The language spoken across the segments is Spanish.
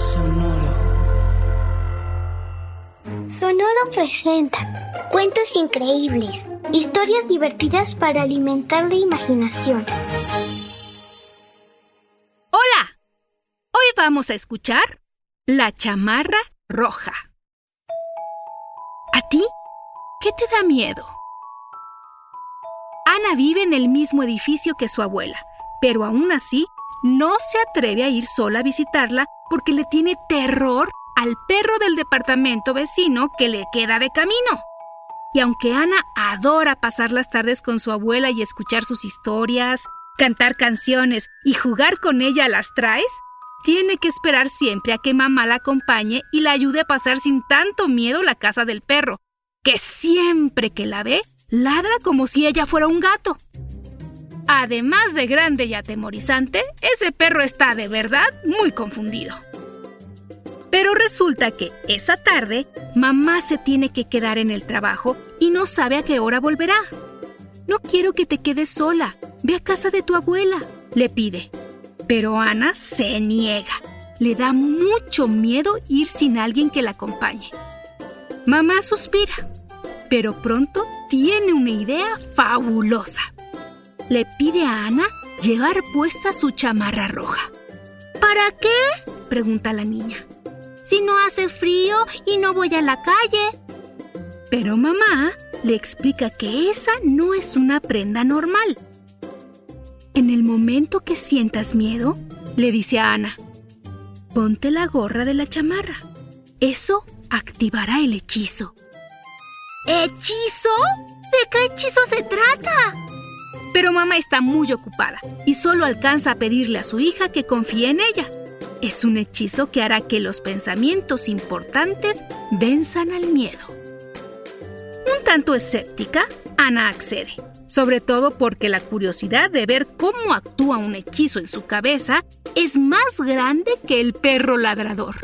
Sonoro. Sonoro presenta cuentos increíbles, historias divertidas para alimentar la imaginación. Hola, hoy vamos a escuchar La chamarra roja. ¿A ti? ¿Qué te da miedo? Ana vive en el mismo edificio que su abuela, pero aún así no se atreve a ir sola a visitarla porque le tiene terror al perro del departamento vecino que le queda de camino. Y aunque Ana adora pasar las tardes con su abuela y escuchar sus historias, cantar canciones y jugar con ella a las traes, tiene que esperar siempre a que mamá la acompañe y la ayude a pasar sin tanto miedo la casa del perro, que siempre que la ve, ladra como si ella fuera un gato. Además de grande y atemorizante, ese perro está de verdad muy confundido. Pero resulta que esa tarde mamá se tiene que quedar en el trabajo y no sabe a qué hora volverá. No quiero que te quedes sola. Ve a casa de tu abuela, le pide. Pero Ana se niega. Le da mucho miedo ir sin alguien que la acompañe. Mamá suspira, pero pronto tiene una idea fabulosa le pide a Ana llevar puesta su chamarra roja. ¿Para qué? pregunta la niña. Si no hace frío y no voy a la calle. Pero mamá le explica que esa no es una prenda normal. En el momento que sientas miedo, le dice a Ana, ponte la gorra de la chamarra. Eso activará el hechizo. ¿Hechizo? ¿De qué hechizo se trata? Pero mamá está muy ocupada y solo alcanza a pedirle a su hija que confíe en ella. Es un hechizo que hará que los pensamientos importantes venzan al miedo. Un tanto escéptica, Ana accede, sobre todo porque la curiosidad de ver cómo actúa un hechizo en su cabeza es más grande que el perro ladrador.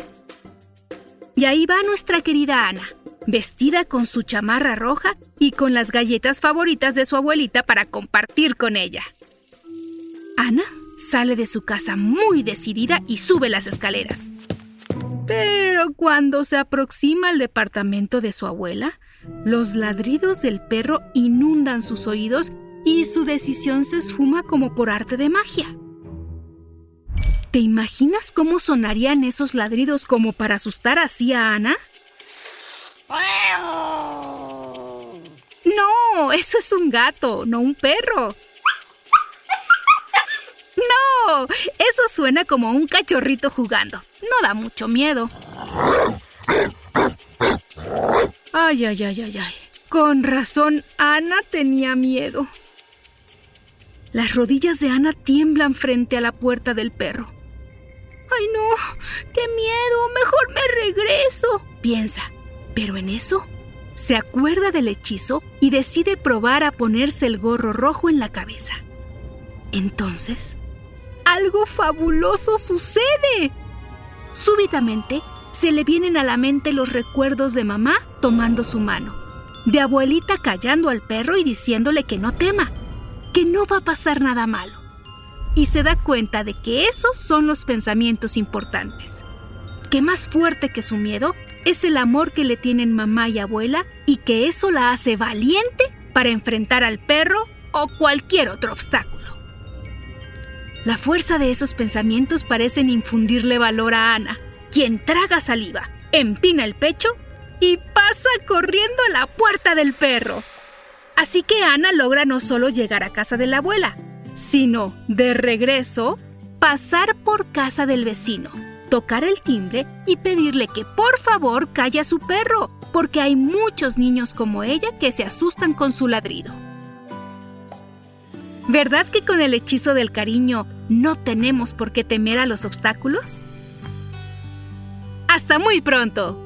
Y ahí va nuestra querida Ana, vestida con su chamarra roja y con las galletas favoritas de su abuelita para compartir con ella. Ana sale de su casa muy decidida y sube las escaleras. Pero cuando se aproxima al departamento de su abuela, los ladridos del perro inundan sus oídos y su decisión se esfuma como por arte de magia. ¿Te imaginas cómo sonarían esos ladridos como para asustar así a Ana? No, eso es un gato, no un perro. No, eso suena como un cachorrito jugando. No da mucho miedo. Ay, ay, ay, ay, ay. Con razón, Ana tenía miedo. Las rodillas de Ana tiemblan frente a la puerta del perro. ¡Ay, no! ¡Qué miedo! Mejor me regreso, piensa. Pero en eso, se acuerda del hechizo y decide probar a ponerse el gorro rojo en la cabeza. Entonces, algo fabuloso sucede. Súbitamente, se le vienen a la mente los recuerdos de mamá tomando su mano, de abuelita callando al perro y diciéndole que no tema, que no va a pasar nada malo. Y se da cuenta de que esos son los pensamientos importantes, que más fuerte que su miedo es el amor que le tienen mamá y abuela y que eso la hace valiente para enfrentar al perro o cualquier otro obstáculo. La fuerza de esos pensamientos parecen infundirle valor a Ana, quien traga saliva, empina el pecho y pasa corriendo a la puerta del perro. Así que Ana logra no solo llegar a casa de la abuela, sino, de regreso, pasar por casa del vecino, tocar el timbre y pedirle que por favor calle a su perro, porque hay muchos niños como ella que se asustan con su ladrido. ¿Verdad que con el hechizo del cariño no tenemos por qué temer a los obstáculos? ¡Hasta muy pronto!